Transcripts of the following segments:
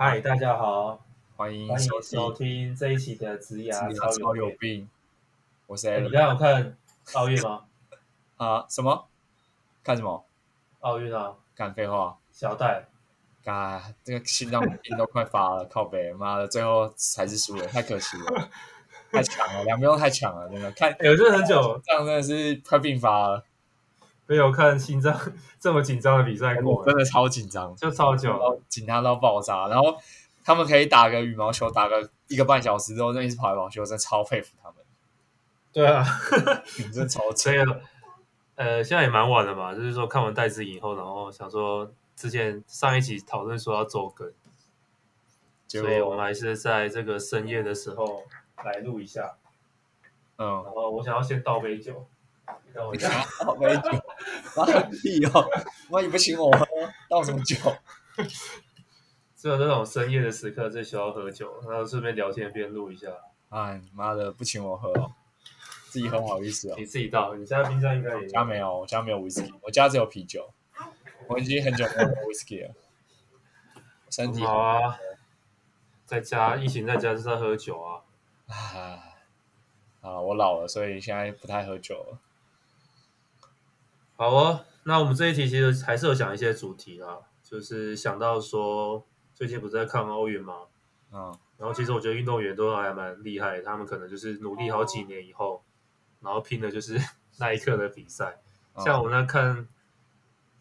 嗨，大家好，欢迎欢迎收听这一期的《职涯超有，病》。我是 Alan。你刚刚有看奥运吗？啊？什么？看什么？奥运啊！干废话。小戴。啊，这个心脏病都快发了，靠北，妈的，最后还是输了，太可惜了，太强了，两边都太强了，真的。看，有这很久，这样真的是快病发了。没有看心脏 这么紧张的比赛过，真的超紧张，就超久，紧张到爆炸。然后他们可以打个羽毛球，打个一个半小时之后，就一直跑来跑去，我真的超佩服他们。对啊，真的超 这个呃，现在也蛮晚了嘛，就是说看完戴资颖以后，然后想说之前上一集讨论说要周更，所以我们还是在这个深夜的时候来录一下。嗯，然后我想要先倒杯酒。倒杯酒，妈屁哦！妈你不请我喝，倒什么酒？只有这种深夜的时刻最需要喝酒，然后顺便聊天边录一下。哎，妈的，不请我喝哦，自己喝好意思哦。你自己倒，你现在冰箱应该也有。家没有，我家没有威士忌，我家只有啤酒。我已经很久没有喝威士忌了。身体好啊，在家疫情在家就是在喝酒啊。啊啊！我老了，所以现在不太喝酒了。好哦，那我们这一题其实还是有讲一些主题啦，就是想到说最近不是在看奥运吗？嗯，然后其实我觉得运动员都还蛮厉害，他们可能就是努力好几年以后，然后拼的就是那一刻的比赛。像我们在看，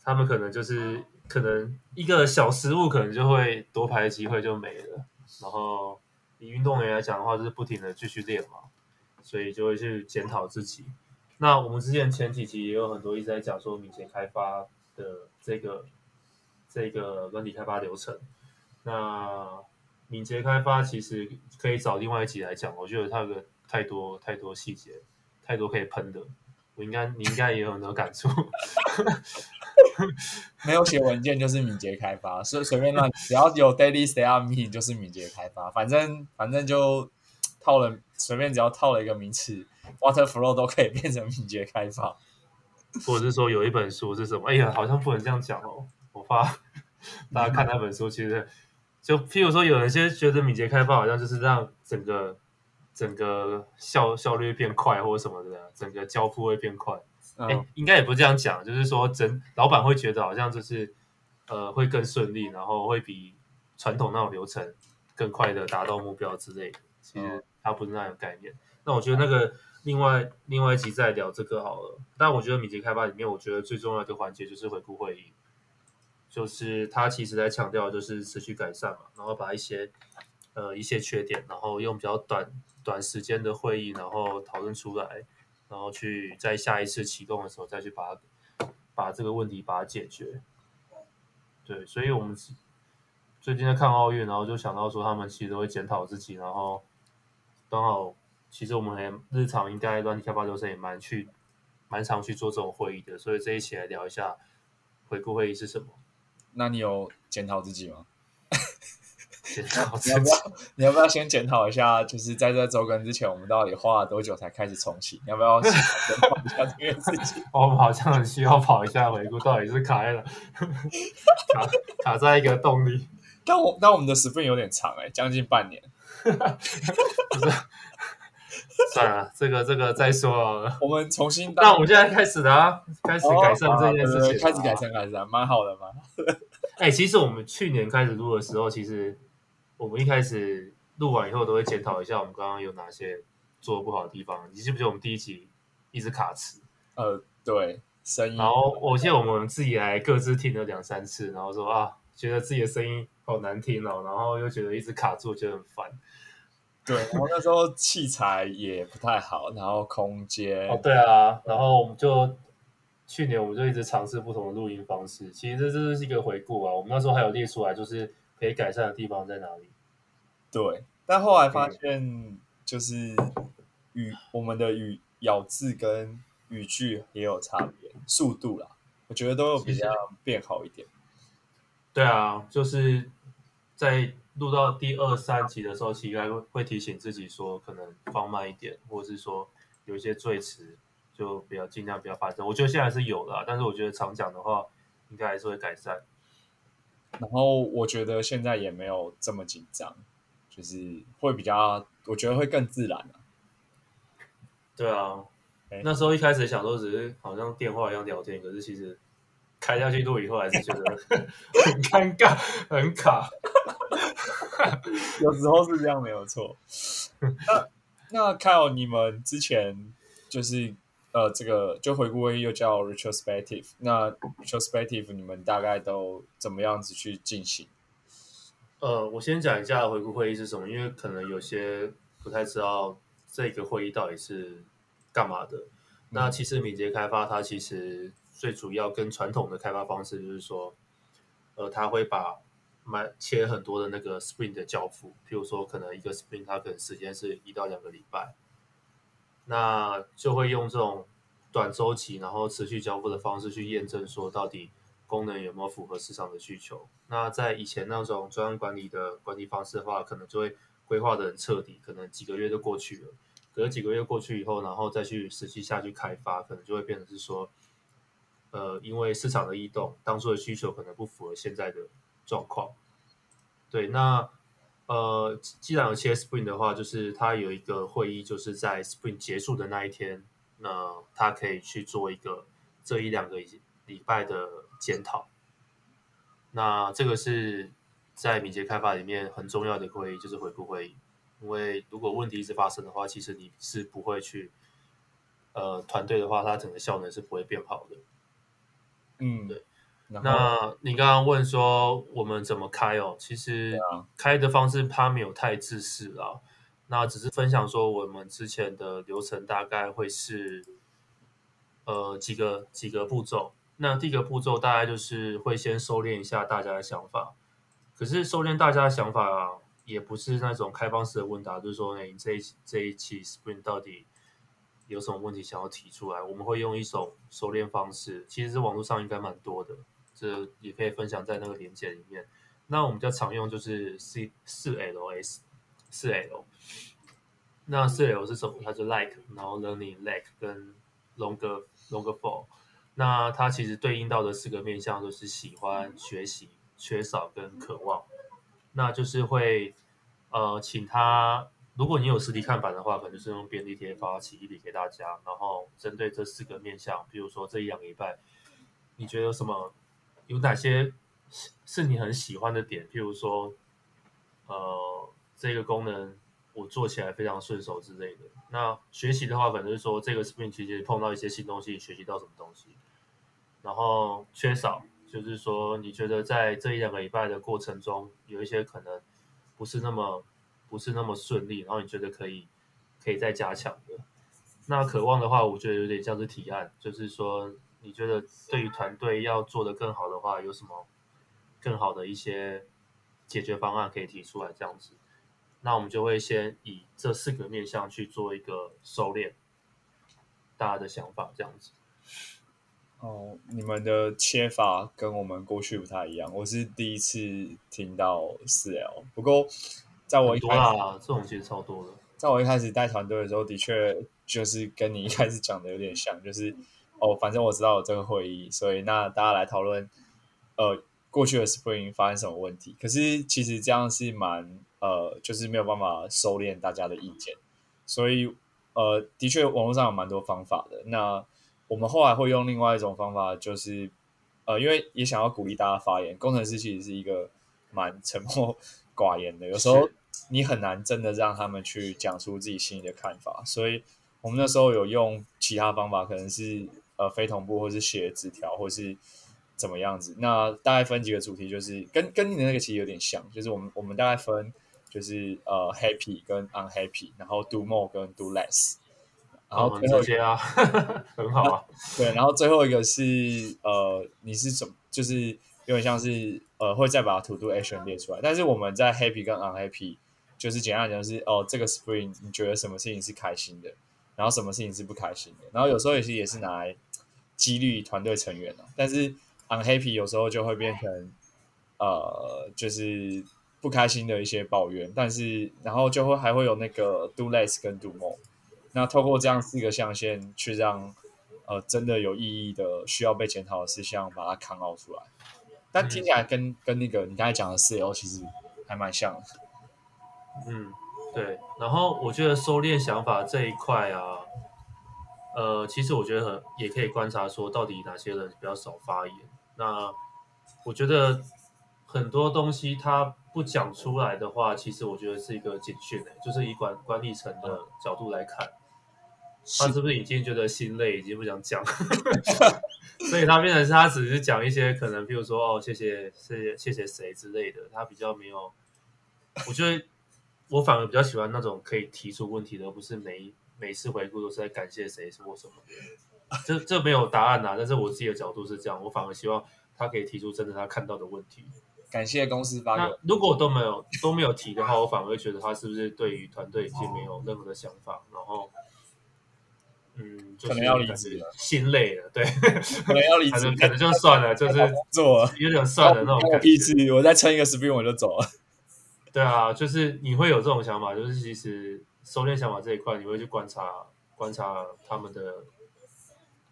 他们可能就是可能一个小失误，可能就会夺牌的机会就没了。然后以运动员来讲的话，就是不停的继续练嘛，所以就会去检讨自己。那我们之前前几期也有很多一直在讲说敏捷开发的这个这个软体开发流程。那敏捷开发其实可以找另外一集来讲，我觉得它有个太多太多细节，太多可以喷的。我应该你应该也有很多感触。没有写文件就是敏捷开发，随随便乱，只要有 daily stay up meeting 就是敏捷开发，反正反正就套了随便只要套了一个名词。Water flow 都可以变成敏捷开发，或者是说有一本书是什么？哎呀，好像不能这样讲哦。我怕 大家看那本书，其实就譬如说，有一些觉得敏捷开发好像就是让整个整个效效率变快，或者什么的，整个交付会变快。哎、嗯，应该也不是这样讲，就是说，整老板会觉得好像就是呃会更顺利，然后会比传统那种流程更快的达到目标之类的。其实它不是那样的概念。那我觉得那个。另外，另外一集再聊这个好了。但我觉得敏捷开发里面，我觉得最重要的环节就是回顾会议，就是他其实在强调就是持续改善嘛，然后把一些呃一些缺点，然后用比较短短时间的会议，然后讨论出来，然后去在下一次启动的时候再去把它把这个问题把它解决。对，所以我们最近在看奥运，然后就想到说他们其实都会检讨自己，然后刚好。其实我们还日常应该软体开发流程也蛮去蛮常去做这种会议的，所以这一期来聊一下回顾会议是什么。那你有检讨自己吗？检讨自己？你要不要？你要不要先检讨一下？就是在这周更之前，我们到底花了多久才开始重启？你要不要检讨一下这件事情？我们好像很需要跑一下回顾，到底是卡在了卡卡在一个动力。但我但我们的 sprint 有点长哎、欸，将近半年。不是。算了，这个这个再说。我们重新，那我们现在开始的啊，开始改善这件事情，开始改善，改善，蛮好的嘛。哎、欸，其实我们去年开始录的时候，其实我们一开始录完以后都会检讨一下，我们刚刚有哪些做的不好的地方。你记不记得我们第一集一直卡词？呃，对，声音。然后我记得我们自己还各自听了两三次，然后说啊，觉得自己的声音好难听哦，然后又觉得一直卡住，觉得很烦。对，然后那时候器材也不太好，然后空间哦，对啊，然后我们就去年我们就一直尝试不同的录音方式，其实这这是一个回顾啊。我们那时候还有列出来，就是可以改善的地方在哪里。对，但后来发现就是语我们的语咬字跟语句也有差别，速度啦，我觉得都有比较变好一点。对啊，就是在。录到第二三集的时候，应该会会提醒自己说，可能放慢一点，或者是说有一些赘词就比较尽量不要发生。我觉得现在是有的，但是我觉得常讲的话，应该还是会改善。然后我觉得现在也没有这么紧张，就是会比较，我觉得会更自然了、啊。对啊，那时候一开始想说只是好像电话一样聊天，可是其实开下去录以后还是觉得 很尴尬，很卡。有时候是这样，没有错。那那 Kyle，你们之前就是呃，这个就回顾会议又叫 retrospective，那 retrospective 你们大概都怎么样子去进行？呃，我先讲一下回顾会议是什么，因为可能有些不太知道这个会议到底是干嘛的。嗯、那其实敏捷开发它其实最主要跟传统的开发方式就是说，呃，它会把买切很多的那个 sprint 的交付，譬如说可能一个 sprint 它可能时间是一到两个礼拜，那就会用这种短周期然后持续交付的方式去验证说到底功能有没有符合市场的需求。那在以前那种专案管理的管理方式的话，可能就会规划的很彻底，可能几个月就过去了。隔几个月过去以后，然后再去实际下去开发，可能就会变成是说，呃，因为市场的异动，当初的需求可能不符合现在的。状况，对，那呃，既然有切 Spring 的话，就是他有一个会议，就是在 Spring 结束的那一天，那他可以去做一个这一两个礼拜的检讨。那这个是在敏捷开发里面很重要的会议，就是回顾会议。因为如果问题一直发生的话，其实你是不会去，呃，团队的话，它整个效能是不会变好的。嗯，对。那你刚刚问说我们怎么开哦？其实开的方式它没有太自私啊。那只是分享说我们之前的流程大概会是呃几个几个步骤。那第一个步骤大概就是会先收敛一下大家的想法。可是收敛大家的想法啊，也不是那种开放式的问答，就是说你这一这一期 Spring 到底有什么问题想要提出来？我们会用一种收敛方式，其实网络上应该蛮多的。这也可以分享在那个连结里面。那我们比较常用就是 C 四 L S 四 L。那四 L 是什么？它是 Like，然后 Learning、Lack 跟 Longer Longer For。那它其实对应到的四个面向都是喜欢、学习、缺少跟渴望。那就是会呃，请他，如果你有实体看板的话，可能就是用便利贴发起一笔给大家，然后针对这四个面向，比如说这一两礼拜，你觉得有什么？有哪些是是你很喜欢的点？譬如说，呃，这个功能我做起来非常顺手之类的。那学习的话，可能是说这个 Sprint 其实碰到一些新东西，学习到什么东西。然后缺少就是说，你觉得在这一两个礼拜的过程中，有一些可能不是那么不是那么顺利，然后你觉得可以可以再加强的。那渴望的话，我觉得有点像是提案，就是说。你觉得对于团队要做的更好的话，有什么更好的一些解决方案可以提出来？这样子，那我们就会先以这四个面向去做一个收敛，大家的想法这样子。哦，你们的切法跟我们过去不太一样，我是第一次听到四 L。不过，在我一开始，这种其实超多的。在我一开始带团队的时候，的确就是跟你一开始讲的有点像，就是。哦，反正我知道有这个会议，所以那大家来讨论，呃，过去的 Spring 发生什么问题？可是其实这样是蛮呃，就是没有办法收敛大家的意见，所以呃，的确网络上有蛮多方法的。那我们后来会用另外一种方法，就是呃，因为也想要鼓励大家发言。工程师其实是一个蛮沉默寡言的，有时候你很难真的让他们去讲出自己心里的看法，所以我们那时候有用其他方法，可能是。呃，非同步，或是写纸条，或是怎么样子？那大概分几个主题，就是跟跟你的那个其实有点像，就是我们我们大概分就是呃，happy 跟 unhappy，然后 do more 跟 do less，然后最后、哦、这些啊，很好啊。对，然后最后一个是呃，你是怎么，就是有点像是呃，会再把 to do action 列出来。但是我们在 happy 跟 unhappy，就是简单讲是哦，这个 spring 你觉得什么事情是开心的，然后什么事情是不开心的，然后有时候也是也是拿来。激励团队成员，但是 unhappy 有时候就会变成呃，就是不开心的一些抱怨，但是然后就会还会有那个 do less 跟 do more，那透过这样四个象限去让呃真的有意义的需要被检讨的事项把它 come out 出来。但听起来跟、嗯、跟那个你刚才讲的 CL 其实还蛮像的。嗯，对。然后我觉得收敛想法这一块啊，呃，其实我觉得很也可以观察说，到底哪些人比较少发言。那我觉得很多东西他不讲出来的话，其实我觉得是一个警讯诶，就是以管管理层的角度来看，他是不是已经觉得心累，已经不想讲，所以他变成是他只是讲一些可能，比如说哦，谢谢谢谢谢谢谁之类的，他比较没有。我觉得我反而比较喜欢那种可以提出问题的，而不是每每次回顾都是在感谢谁或什么的。这这没有答案呐，但是我自己的角度是这样，我反而希望他可以提出真的他看到的问题。感谢公司发言。那如果都没有都没有提的话，我反而会觉得他是不是对于团队已经没有任何的想法，然后，嗯，就是、可能要离职了，心累了，对，可能要离职，可能就算了，就是做有点算了那种感觉。我再撑一个 sprint 我就走了。对啊，就是你会有这种想法，就是其实收敛想法这一块，你会去观察观察他们的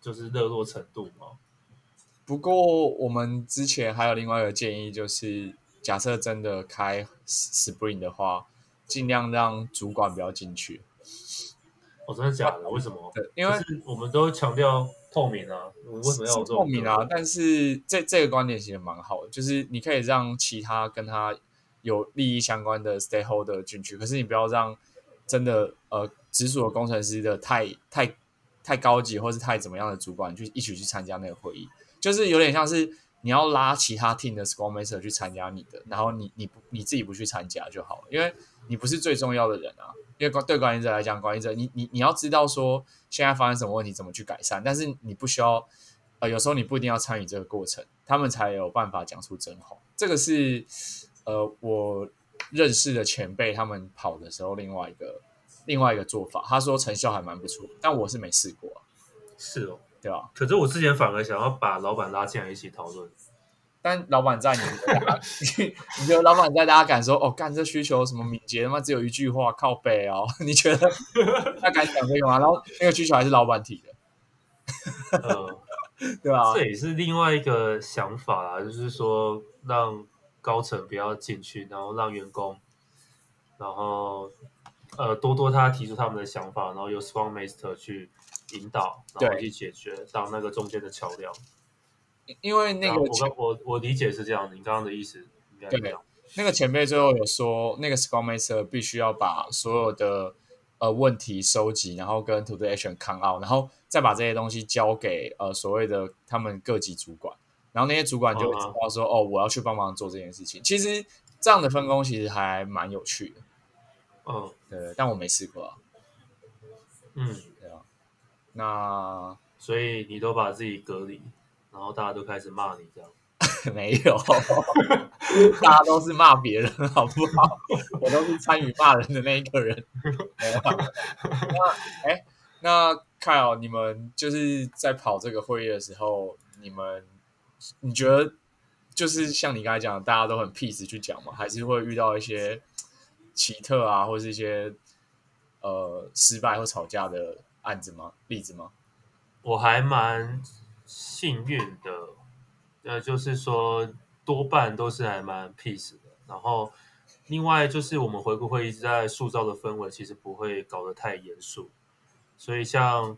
就是热络程度吗？不过我们之前还有另外一个建议，就是假设真的开 Spring 的话，尽量让主管不要进去。哦，真的假的？为什么？对，因为我们都强调透明啊，为什么要透明啊？但是这这个观点其实蛮好的，就是你可以让其他跟他有利益相关的 stakeholder 进去，可是你不要让真的呃直属的工程师的太太太高级或是太怎么样的主管去一起去参加那个会议。就是有点像是你要拉其他 team 的 Scrum Master 去参加你的，然后你你不你自己不去参加就好了，因为你不是最重要的人啊。因为对管理者来讲，管理者你你你要知道说现在发生什么问题，怎么去改善，但是你不需要呃，有时候你不一定要参与这个过程，他们才有办法讲出真话。这个是呃我认识的前辈他们跑的时候另外一个另外一个做法，他说成效还蛮不错，但我是没试过啊。是哦。对啊，可是我之前反而想要把老板拉进来一起讨论，但老板在你，你觉得老板在大家敢说哦，干这需求什么敏捷他妈只有一句话靠背哦？你觉得他敢讲这个吗？然后那个需求还是老板提的，呃，对啊，这也是另外一个想法啦，就是说让高层不要进去，然后让员工，然后呃多多他提出他们的想法，然后由 Scrum Master 去。引导，然后去解决，当那个中间的桥梁。因为那个我我我理解是这样，你刚刚的意思应该这样。那个前辈最后有说，那个 Scrum Master 必须要把所有的呃问题收集，然后跟 To Do Action come out，然后再把这些东西交给呃所谓的他们各级主管，然后那些主管就会知道说，哦，哦，我要去帮忙做这件事情。其实这样的分工其实还蛮有趣的。嗯，对，但我没试过啊。嗯。那所以你都把自己隔离，然后大家都开始骂你这样？没有，大家都是骂别人，好不好？我都是参与骂人的那一个人。那哎，那 Kyle，你们就是在跑这个会议的时候，你们你觉得就是像你刚才讲，大家都很 peace 去讲吗？还是会遇到一些奇特啊，或是一些呃失败或吵架的？案子吗？例子吗？我还蛮幸运的，呃，就是说多半都是还蛮 peace 的。然后另外就是我们回顾会一直在塑造的氛围，其实不会搞得太严肃。所以像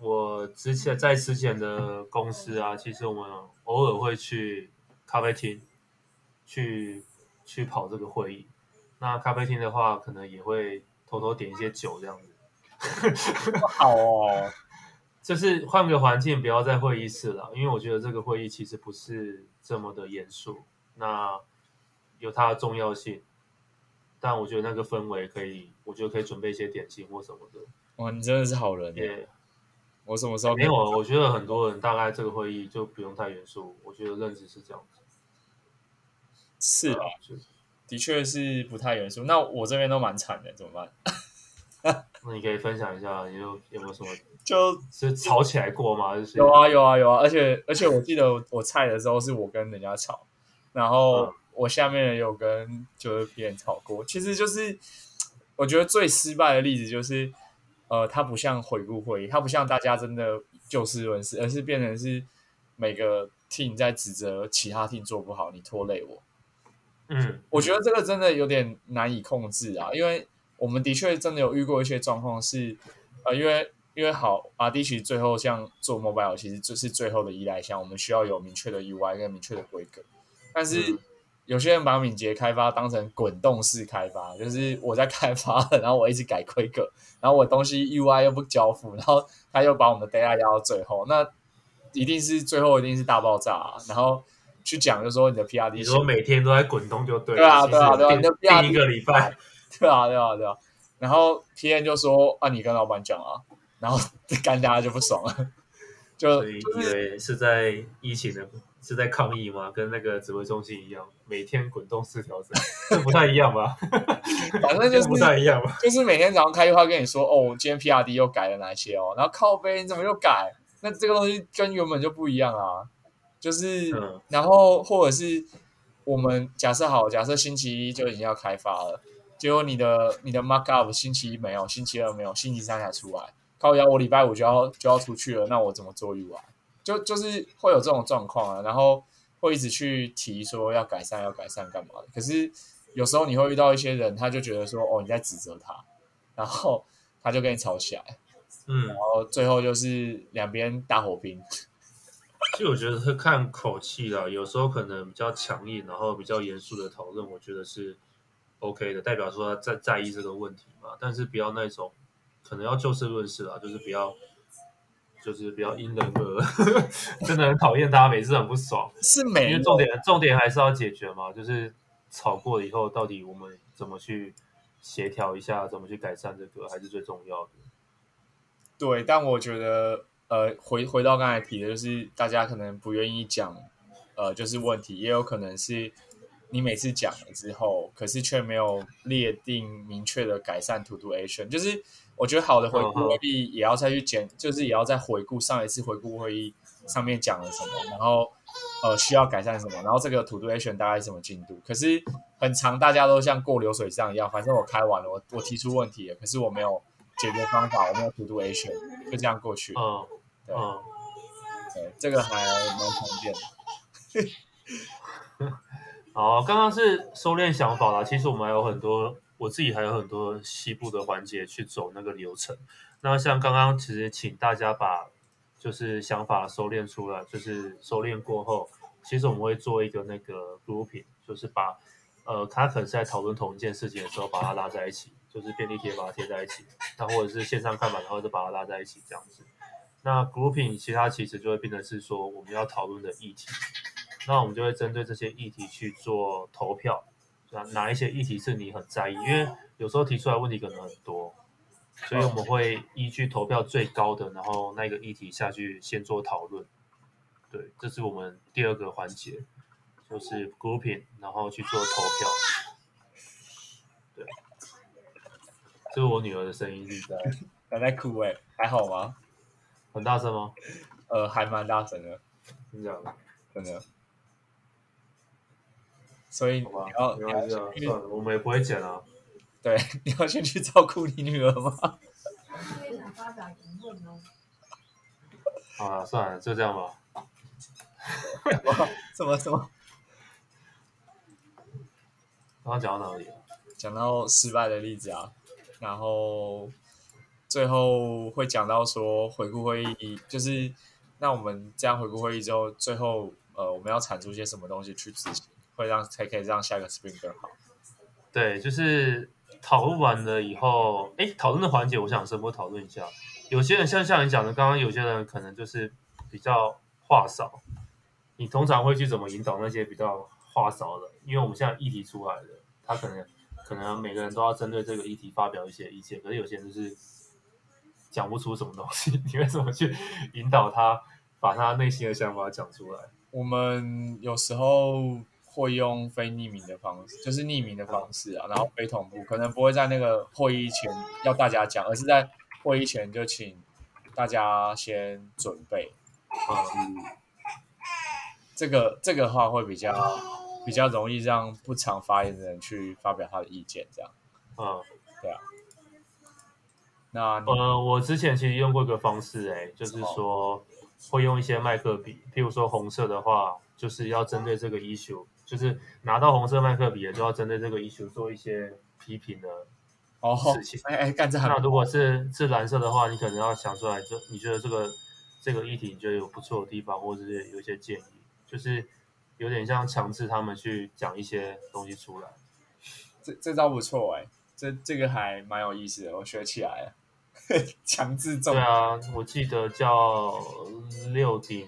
我之前在之前的公司啊，其实我们偶尔会去咖啡厅去去跑这个会议。那咖啡厅的话，可能也会偷偷点一些酒这样子。好哦，就是换个环境，不要在会议室了，因为我觉得这个会议其实不是这么的严肃，那有它的重要性，但我觉得那个氛围可以，我觉得可以准备一些点心或什么的。哇，你真的是好人耶！我什么时候没有？我觉得很多人大概这个会议就不用太严肃，我觉得认知是这样子。是啊，的确是不太严肃。那我这边都蛮惨的，怎么办？那你可以分享一下，你有有没有什么 就是吵起来过吗？就是有啊有啊有啊，而且而且我记得我菜的时候是我跟人家吵，然后我下面也有跟就是别人吵过。其实就是我觉得最失败的例子就是，呃，它不像回顾会议，它不像大家真的就事论事，而是变成是每个 team 在指责其他 team 做不好，你拖累我。嗯，我觉得这个真的有点难以控制啊，因为我们的确真的有遇过一些状况是，呃，因为因为好阿迪奇最后像做 mobile 其实就是最后的依赖项，我们需要有明确的 UI 跟明确的规格，但是有些人把敏捷开发当成滚动式开发，就是我在开发，然后我一直改规格，然后我东西 UI 又不交付，然后他又把我们的 data 压到最后，那一定是最后一定是大爆炸啊，然后。去讲，就说你的 PRD，你说每天都在滚动就对了。对啊，对啊，对啊，你的 PRD 一个礼拜，对啊，对啊，对啊。然后 PM 就说啊，你跟老板讲啊，然后 干大家就不爽了，就以为是在疫情的，是在抗议吗？跟那个指挥中心一样，每天滚动式调整，这不太一样吧？反正就是不太一样吧？就是每天早上开会跟你说，哦，今天 PRD 又改了哪些哦，然后靠背你怎么又改？那这个东西跟原本就不一样啊。就是，嗯、然后或者是我们假设好，假设星期一就已经要开发了，结果你的你的 markup 星期一没有，星期二没有，星期三才出来，靠腰我礼拜五就要就要出去了，那我怎么做 UI？就就是会有这种状况啊，然后会一直去提说要改善要改善干嘛的，可是有时候你会遇到一些人，他就觉得说哦你在指责他，然后他就跟你吵起来，嗯，然后最后就是两边大火拼。其实我觉得是看口气啦，有时候可能比较强硬，然后比较严肃的讨论，我觉得是 OK 的，代表说他在在意这个问题嘛。但是不要那种可能要就事论事啦，就是不要就是不要因人而，真的很讨厌大家每次很不爽。是没，因为重点重点还是要解决嘛，就是吵过了以后，到底我们怎么去协调一下，怎么去改善这个，还是最重要的。对，但我觉得。呃，回回到刚才提的，就是大家可能不愿意讲，呃，就是问题，也有可能是你每次讲了之后，可是却没有列定明确的改善 to do action。就是我觉得好的回顾会议也要再去检，就是也要再回顾上一次回顾会议上面讲了什么，然后呃需要改善什么，然后这个 to do action 大概是什么进度。可是很长大家都像过流水账一样，反正我开完了，我我提出问题了，可是我没有解决方法，我没有 to do action，就这样过去。嗯。对嗯，对，这个还蛮常见的。好，刚刚是收敛想法啦。其实我们还有很多，我自己还有很多西部的环节去走那个流程。那像刚刚其实请大家把就是想法收敛出来，就是收敛过后，其实我们会做一个那个 grouping，就是把呃他可能是在讨论同一件事情的时候，把它拉在一起，就是便利贴把它贴在一起，那或者是线上看板，然后就把它拉在一起这样子。那 grouping 其他其实就会变成是说我们要讨论的议题，那我们就会针对这些议题去做投票，哪哪一些议题是你很在意？因为有时候提出来问题可能很多，所以我们会依据投票最高的，然后那个议题下去先做讨论。对，这是我们第二个环节，就是 grouping，然后去做投票。对，这是我女儿的声音是在，她在哭哎，还好吗？很大声吗？呃，还蛮大声的，真的，真的。所以你要，你要算了，我们也不会剪啊。对，你要先去照顾你女儿吗？啊，算了，就这样吧。什么什么？刚刚讲到哪里了？讲到失败的例子啊，然后。最后会讲到说回顾会议，就是那我们这样回顾会议之后，最后呃我们要产出一些什么东西去执行，会让才可以让下一个 spring 更好。对，就是讨论完了以后，哎，讨论的环节我想深入讨论一下。有些人像像你讲的，刚刚有些人可能就是比较话少，你通常会去怎么引导那些比较话少的？因为我们现在议题出来了，他可能可能每个人都要针对这个议题发表一些意见，可是有些人就是。讲不出什么东西，你会怎么去引导他把他内心的想法讲出来？我们有时候会用非匿名的方式，就是匿名的方式啊，然后非同步，可能不会在那个会议前要大家讲，而是在会议前就请大家先准备。嗯，这个这个话会比较比较容易让不常发言的人去发表他的意见，这样。嗯，对啊。那呃，我之前其实用过一个方式，欸，哎，就是说，会用一些麦克笔，譬如说红色的话，就是要针对这个 issue，就是拿到红色麦克笔的就要针对这个 issue 做一些批评的事情。哎哎，干这那如果是是蓝色的话，你可能要想出来，就你觉得这个这个议题你觉得有不错的地方，或者是有一些建议，就是有点像强制他们去讲一些东西出来。这这招不错哎，这这个还蛮有意思的，我学起来了。强制重对啊，我记得叫六顶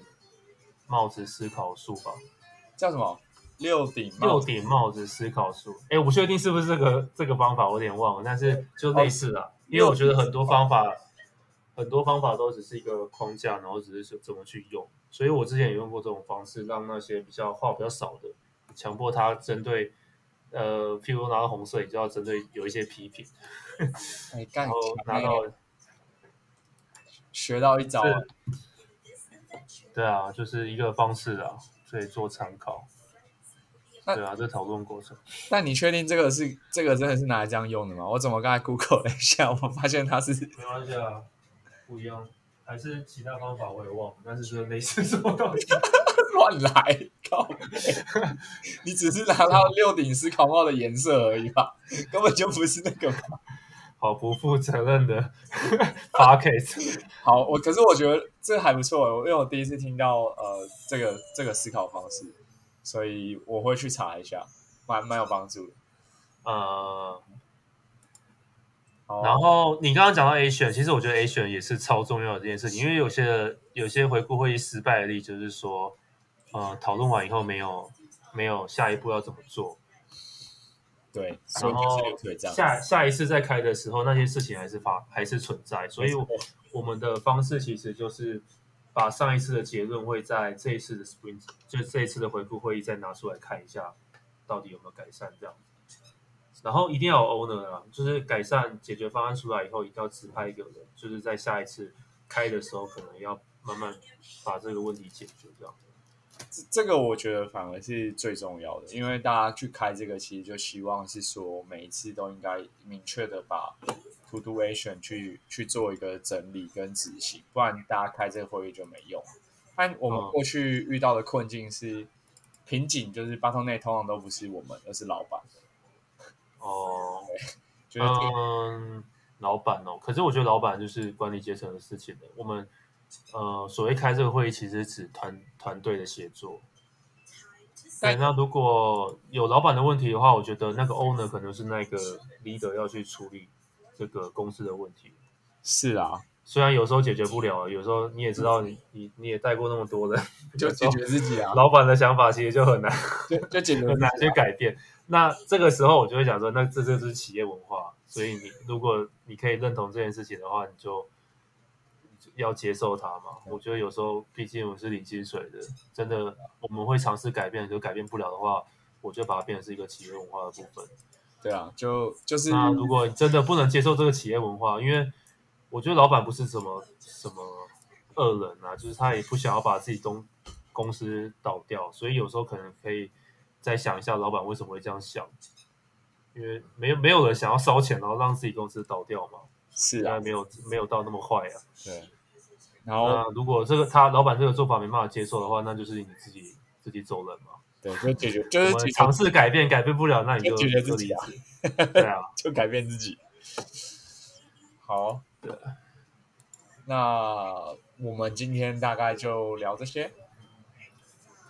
帽子思考术吧？叫什么？六顶六顶帽子思考术？哎，我不确定是不是这个这个方法，我有点忘了。但是就类似的，哦、因为我觉得很多方法，很多方法都只是一个框架，然后只是说怎么去用。所以我之前也用过这种方式，让那些比较话比较少的，强迫他针对。呃，譬如拿到红色，你就要针对有一些批评，哎、然后拿到学到一招，对啊，就是一个方式啊，所以做参考。对啊，这讨论过程。那你确定这个是这个真的是拿来这样用的吗？我怎么刚才 Google 了一下，我发现它是没关系啊，不一样，还是其他方法我也忘了，但是是类似什么东西。乱来，靠！你只是拿到六顶思考帽的颜色而已吧，根本就不是那个。好不负责任的 podcast 好，我可是我觉得这还不错，因为我第一次听到呃这个这个思考方式，所以我会去查一下，蛮蛮有帮助的。呃，然后你刚刚讲到 A 选，其实我觉得 A 选也是超重要的这件事情，因为有些有些回顾会议失败的例子就是说。呃，讨论完以后没有没有下一步要怎么做？对，然后下下一次再开的时候，那些事情还是发还是存在，所以我们的方式其实就是把上一次的结论会在这一次的 sprint，就这一次的回顾会议再拿出来看一下，到底有没有改善这样。然后一定要有 owner 啊，就是改善解决方案出来以后，一定要指派一个人，就是在下一次开的时候，可能要慢慢把这个问题解决掉这。这个我觉得反而是最重要的，因为大家去开这个，其实就希望是说每一次都应该明确的把 to do action 去去做一个整理跟执行，不然大家开这个会议就没用。但我们过去遇到的困境是瓶颈，就是 bottleneck 通常都不是我们，而是老板。哦，就是嗯，老板哦，可是我觉得老板就是管理阶层的事情的，我们。呃，所谓开这个会议，其实指团团队的协作。对，那如果有老板的问题的话，我觉得那个 owner 可能是那个 leader 要去处理这个公司的问题。是啊，虽然有时候解决不了，有时候你也知道你，你你你也带过那么多人，就解决自己啊。老板的想法其实就很难，就就解决 很难去改变。那这个时候我就会讲说，那这就是企业文化。所以你如果你可以认同这件事情的话，你就。要接受它嘛？我觉得有时候，毕竟我是领薪水的，真的我们会尝试改变，就改变不了的话，我就把它变成是一个企业文化的部分。对啊，就就是那如果真的不能接受这个企业文化，因为我觉得老板不是什么什么恶人啊，就是他也不想要把自己东公司倒掉，所以有时候可能可以再想一下，老板为什么会这样想？因为没有没有人想要烧钱然后让自己公司倒掉嘛。是啊，没有没有到那么坏啊。对。然后，如果这个他老板这个做法没办法接受的话，那就是你自己自己走人嘛。对，就解决，就是尝试改变，改变不了，那你就解决自己啊。对啊，就改变自己。好，对。那我们今天大概就聊这些。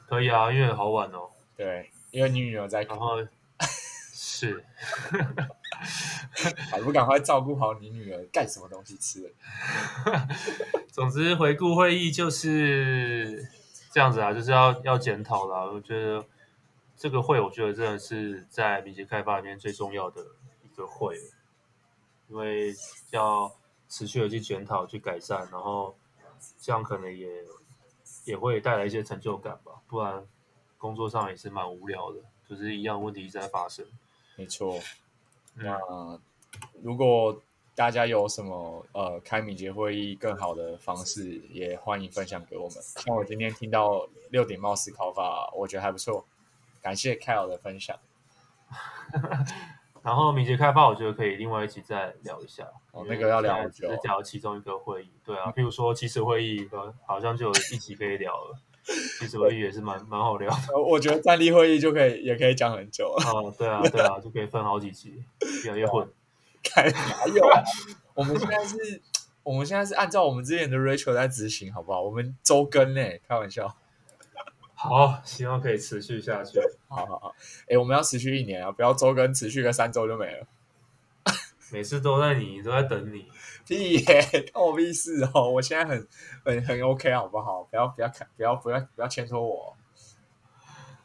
可以啊，因为好晚哦。对，因为你女儿在。然后 是。还不赶快照顾好你女儿，干什么东西吃？总之，回顾会议就是这样子啊，就是要要检讨啦。我觉得这个会，我觉得真的是在敏捷开发里面最重要的一个会，因为要持续的去检讨、去改善，然后这样可能也也会带来一些成就感吧。不然工作上也是蛮无聊的，就是一样问题一直在发生。没错。那如果大家有什么呃开敏捷会议更好的方式，也欢迎分享给我们。像我今天听到六顶帽思考法，我觉得还不错，感谢 Kyle 的分享。然后敏捷开发，我觉得可以另外一起再聊一下。哦，那个要聊只是聊其中一个会议，对啊，譬如说起始会议，好像就有一起可以聊了。起始会议也是蛮蛮好聊的。我觉得站立会议就可以，也可以讲很久。哦，对啊，对啊，就可以分好几集，越来越混。开哪有啊？我们现在是，我们现在是按照我们之前的 Rachel 在执行，好不好？我们周更呢，开玩笑。好，希望可以持续下去。好 好好，哎、欸，我们要持续一年啊，不要周更持续个三周就没了。每次都在你，都在等你。屁耶，关我屁事哦！我现在很很很 OK，好不好？不要不要看，不要不要不要牵拖我。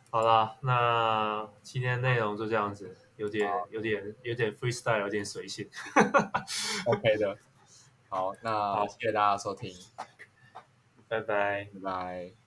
好啦，那今天内容就这样子，有点有点有点 freestyle，有点随性。OK 的。好，那谢谢大家收听，拜拜，拜拜。